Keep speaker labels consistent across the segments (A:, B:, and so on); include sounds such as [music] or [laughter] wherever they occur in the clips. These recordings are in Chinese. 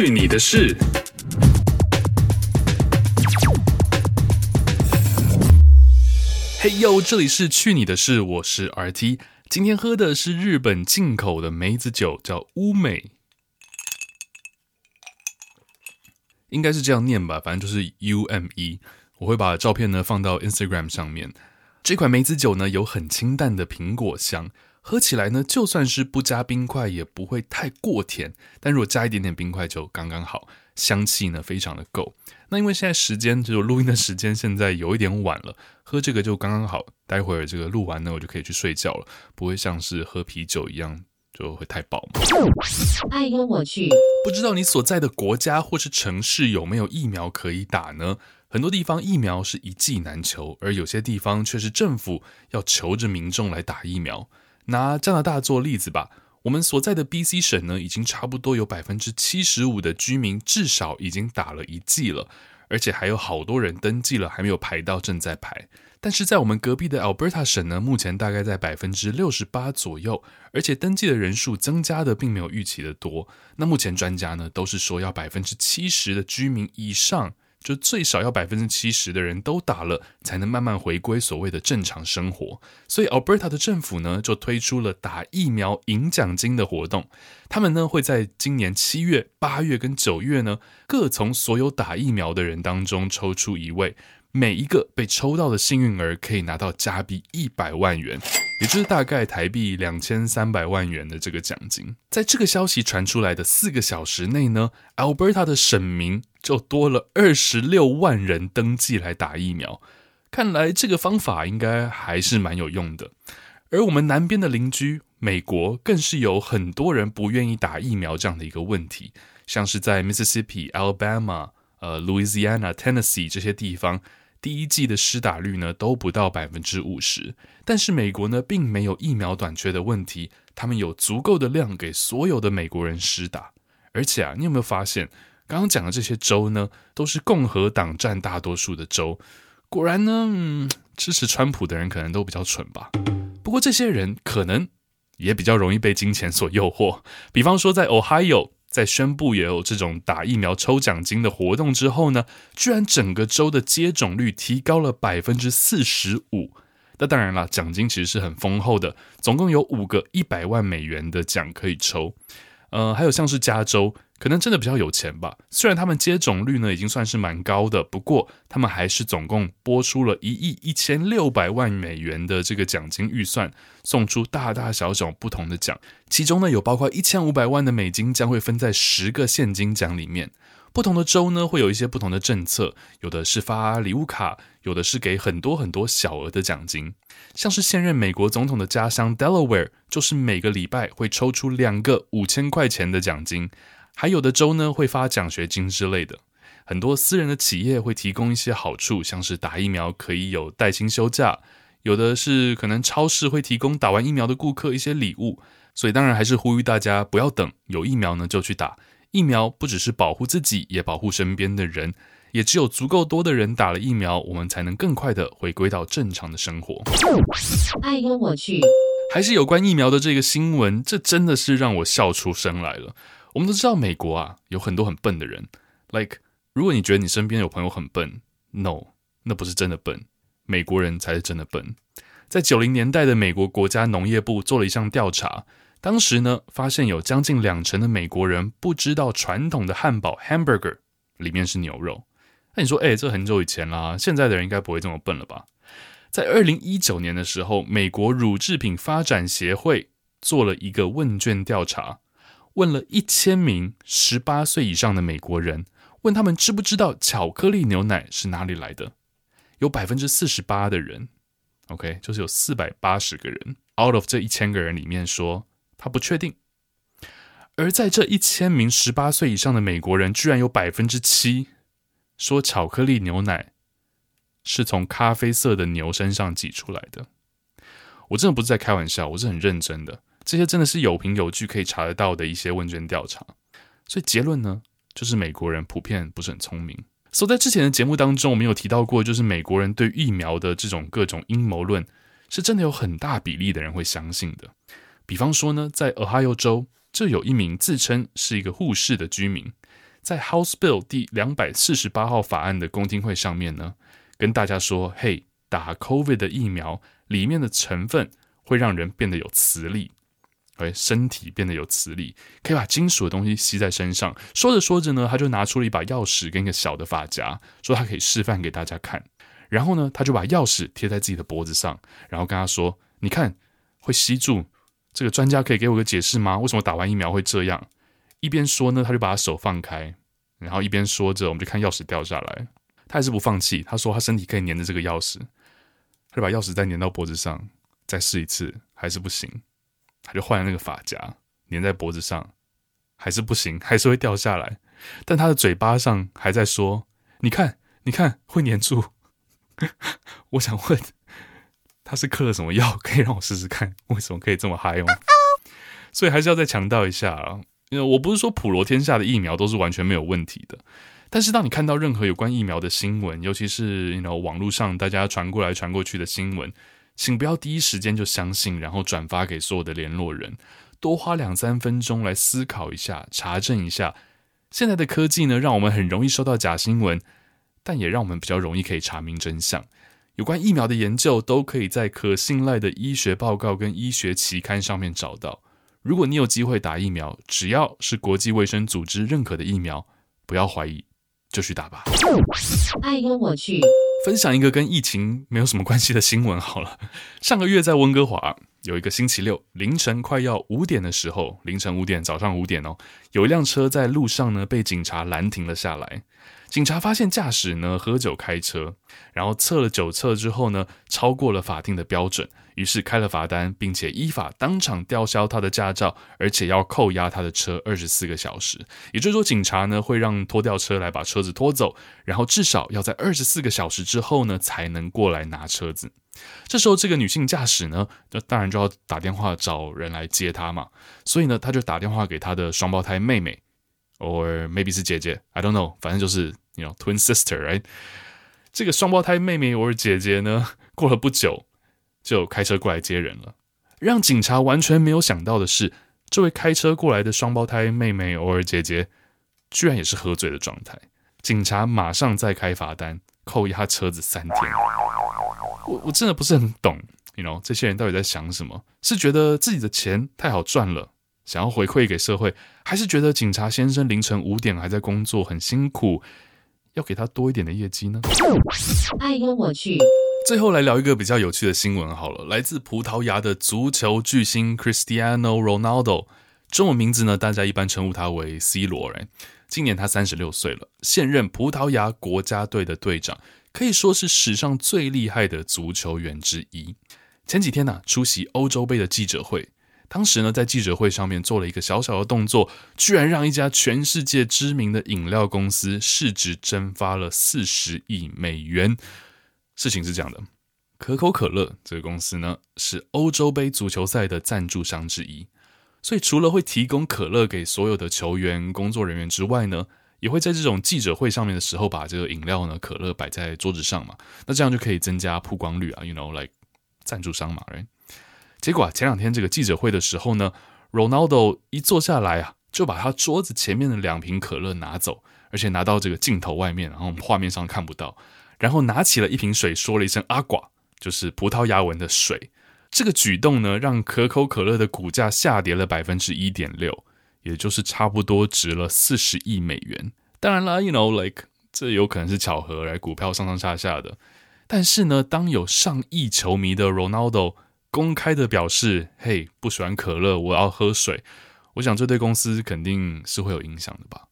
A: 去你的事！嘿呦，这里是去你的事，我是 RT。今天喝的是日本进口的梅子酒，叫乌梅，应该是这样念吧，反正就是 U M E。我会把照片呢放到 Instagram 上面。这款梅子酒呢有很清淡的苹果香，喝起来呢就算是不加冰块也不会太过甜，但如果加一点点冰块就刚刚好，香气呢非常的够。那因为现在时间就是录音的时间，现在有一点晚了，[laughs] 喝这个就刚刚好。待会儿这个录完呢，我就可以去睡觉了，不会像是喝啤酒一样就会太饱嘛。
B: 哎呦我去！
A: 不知道你所在的国家或是城市有没有疫苗可以打呢？很多地方疫苗是一剂难求，而有些地方却是政府要求着民众来打疫苗。拿加拿大做例子吧，我们所在的 BC 省呢，已经差不多有百分之七十五的居民至少已经打了一剂了，而且还有好多人登记了还没有排到，正在排。但是在我们隔壁的 Alberta 省呢，目前大概在百分之六十八左右，而且登记的人数增加的并没有预期的多。那目前专家呢，都是说要百分之七十的居民以上。就最少要百分之七十的人都打了，才能慢慢回归所谓的正常生活。所以，Alberta 的政府呢，就推出了打疫苗赢奖金的活动。他们呢，会在今年七月、八月跟九月呢，各从所有打疫苗的人当中抽出一位。每一个被抽到的幸运儿可以拿到加币一百万元，也就是大概台币两千三百万元的这个奖金。在这个消息传出来的四个小时内呢，Alberta 的省民就多了二十六万人登记来打疫苗。看来这个方法应该还是蛮有用的。而我们南边的邻居美国，更是有很多人不愿意打疫苗这样的一个问题，像是在 Mississippi、Alabama。呃，Louisiana、Tennessee 这些地方，第一季的施打率呢都不到百分之五十。但是美国呢并没有疫苗短缺的问题，他们有足够的量给所有的美国人施打。而且啊，你有没有发现，刚刚讲的这些州呢，都是共和党占大多数的州。果然呢，嗯，支持川普的人可能都比较蠢吧。不过这些人可能也比较容易被金钱所诱惑。比方说在 Ohio。在宣布也有这种打疫苗抽奖金的活动之后呢，居然整个州的接种率提高了百分之四十五。那当然了，奖金其实是很丰厚的，总共有五个一百万美元的奖可以抽。呃，还有像是加州。可能真的比较有钱吧。虽然他们接种率呢已经算是蛮高的，不过他们还是总共拨出了一亿一千六百万美元的这个奖金预算，送出大大小小不同的奖。其中呢有包括一千五百万的美金将会分在十个现金奖里面。不同的州呢会有一些不同的政策，有的是发礼物卡，有的是给很多很多小额的奖金。像是现任美国总统的家乡 Delaware，就是每个礼拜会抽出两个五千块钱的奖金。还有的州呢会发奖学金之类的，很多私人的企业会提供一些好处，像是打疫苗可以有带薪休假，有的是可能超市会提供打完疫苗的顾客一些礼物，所以当然还是呼吁大家不要等，有疫苗呢就去打疫苗，不只是保护自己，也保护身边的人，也只有足够多的人打了疫苗，我们才能更快的回归到正常的生活。
B: 哎呦我去！
A: 还是有关疫苗的这个新闻，这真的是让我笑出声来了。我们都知道美国啊有很多很笨的人，like 如果你觉得你身边有朋友很笨，no，那不是真的笨，美国人才是真的笨。在九零年代的美国国家农业部做了一项调查，当时呢发现有将近两成的美国人不知道传统的汉堡 hamburger 里面是牛肉。那你说，哎，这很久以前啦，现在的人应该不会这么笨了吧？在二零一九年的时候，美国乳制品发展协会做了一个问卷调查。问了一千名十八岁以上的美国人，问他们知不知道巧克力牛奶是哪里来的？有百分之四十八的人，OK，就是有四百八十个人，out of 这一千个人里面说他不确定。而在这一千名十八岁以上的美国人，居然有百分之七说巧克力牛奶是从咖啡色的牛身上挤出来的。我真的不是在开玩笑，我是很认真的。这些真的是有凭有据可以查得到的一些问卷调查，所以结论呢，就是美国人普遍不是很聪明。所以在之前的节目当中，我们有提到过，就是美国人对疫苗的这种各种阴谋论，是真的有很大比例的人会相信的。比方说呢，在俄亥俄州，就有一名自称是一个护士的居民，在 House Bill 第两百四十八号法案的公听会上面呢，跟大家说：“嘿，打 COVID 的疫苗里面的成分会让人变得有磁力，哎，身体变得有磁力，可以把金属的东西吸在身上。”说着说着呢，他就拿出了一把钥匙跟一个小的发夹，说他可以示范给大家看。然后呢，他就把钥匙贴在自己的脖子上，然后跟他说：“你看，会吸住。这个专家可以给我个解释吗？为什么打完疫苗会这样？”一边说呢，他就把他手放开，然后一边说着，我们就看钥匙掉下来。他还是不放弃，他说他身体可以粘着这个钥匙，他就把钥匙再粘到脖子上，再试一次，还是不行，他就换了那个发夹粘在脖子上，还是不行，还是会掉下来。但他的嘴巴上还在说：“你看，你看，会粘住。[laughs] ”我想问，他是嗑了什么药，[laughs] 可以让我试试看，为什么可以这么嗨吗？所以还是要再强调一下啊。因为我不是说普罗天下的疫苗都是完全没有问题的，但是当你看到任何有关疫苗的新闻，尤其是 you know 网络上大家传过来传过去的新闻，请不要第一时间就相信，然后转发给所有的联络人，多花两三分钟来思考一下，查证一下。现在的科技呢，让我们很容易收到假新闻，但也让我们比较容易可以查明真相。有关疫苗的研究，都可以在可信赖的医学报告跟医学期刊上面找到。如果你有机会打疫苗，只要是国际卫生组织认可的疫苗，不要怀疑，就去打吧。
B: 爱用我去
A: 分享一个跟疫情没有什么关系的新闻好了。[laughs] 上个月在温哥华有一个星期六凌晨快要五点的时候，凌晨五点，早上五点哦，有一辆车在路上呢被警察拦停了下来。警察发现驾驶呢喝酒开车，然后测了酒测之后呢超过了法定的标准。于是开了罚单，并且依法当场吊销他的驾照，而且要扣押他的车二十四个小时。也就是说，警察呢会让拖吊车来把车子拖走，然后至少要在二十四个小时之后呢才能过来拿车子。这时候，这个女性驾驶呢，那当然就要打电话找人来接她嘛。所以呢，她就打电话给她的双胞胎妹妹，or maybe 是姐姐，I don't know，反正就是 you know twin sister，right？这个双胞胎妹妹 or 姐姐呢，过了不久。就开车过来接人了。让警察完全没有想到的是，这位开车过来的双胞胎妹妹偶尔姐姐，居然也是喝醉的状态。警察马上再开罚单，扣押车子三天。我我真的不是很懂，you know，这些人到底在想什么？是觉得自己的钱太好赚了，想要回馈给社会，还是觉得警察先生凌晨五点还在工作很辛苦，要给他多一点的业绩呢？
B: 爱跟我去。
A: 最后来聊一个比较有趣的新闻好了，来自葡萄牙的足球巨星 Cristiano Ronaldo，中文名字呢，大家一般称呼他为 C 罗。哎，今年他三十六岁了，现任葡萄牙国家队的队长，可以说是史上最厉害的足球员之一。前几天呢、啊，出席欧洲杯的记者会，当时呢，在记者会上面做了一个小小的动作，居然让一家全世界知名的饮料公司市值蒸发了四十亿美元。事情是这样的，可口可乐这个公司呢，是欧洲杯足球赛的赞助商之一，所以除了会提供可乐给所有的球员、工作人员之外呢，也会在这种记者会上面的时候把这个饮料呢，可乐摆在桌子上嘛，那这样就可以增加曝光率啊，you know，like 赞助商嘛，right？结果啊，前两天这个记者会的时候呢，Ronaldo 一坐下来啊，就把他桌子前面的两瓶可乐拿走，而且拿到这个镜头外面，然后画面上看不到。然后拿起了一瓶水，说了一声“阿寡”，就是葡萄牙文的水。这个举动呢，让可口可乐的股价下跌了百分之一点六，也就是差不多值了四十亿美元。当然啦，you know like 这有可能是巧合，来股票上上下下的。但是呢，当有上亿球迷的 Ronaldo 公开的表示：“嘿，不喜欢可乐，我要喝水。”我想这对公司肯定是会有影响的吧。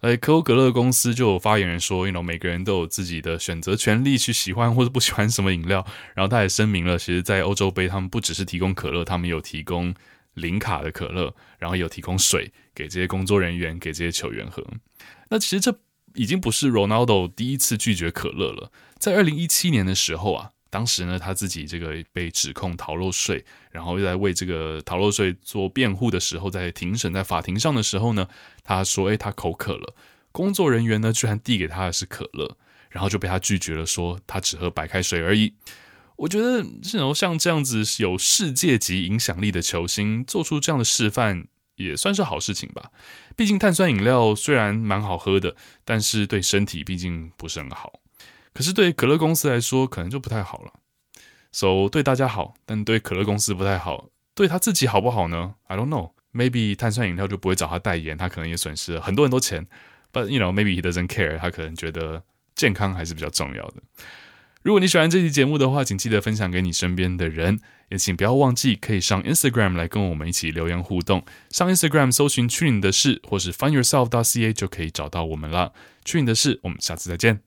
A: 哎，可口可乐公司就有发言人说，you know, 每个人都有自己的选择权利，去喜欢或者 [laughs] 不喜欢什么饮料。然后他也声明了，其实，在欧洲杯，他们不只是提供可乐，他们有提供零卡的可乐，然后有提供水给这些工作人员，给这些球员喝。那其实这已经不是 Ronaldo 第一次拒绝可乐了，在二零一七年的时候啊。当时呢，他自己这个被指控逃漏税，然后又在为这个逃漏税做辩护的时候，在庭审在法庭上的时候呢，他说：“诶，他口渴了。”工作人员呢，居然递给他的是可乐，然后就被他拒绝了，说他只喝白开水而已。我觉得这种像这样子有世界级影响力的球星做出这样的示范，也算是好事情吧。毕竟碳酸饮料虽然蛮好喝的，但是对身体毕竟不是很好。可是对可乐公司来说，可能就不太好了。So 对大家好，但对可乐公司不太好。对他自己好不好呢？I don't know. Maybe 碳酸饮料就不会找他代言，他可能也损失了很多很多钱。But you know, maybe he doesn't care. 他可能觉得健康还是比较重要的。如果你喜欢这期节目的话，请记得分享给你身边的人，也请不要忘记可以上 Instagram 来跟我们一起留言互动。上 Instagram 搜寻“去你的事”或是 “find yourself.ca” 就可以找到我们了。去你的事，我们下次再见。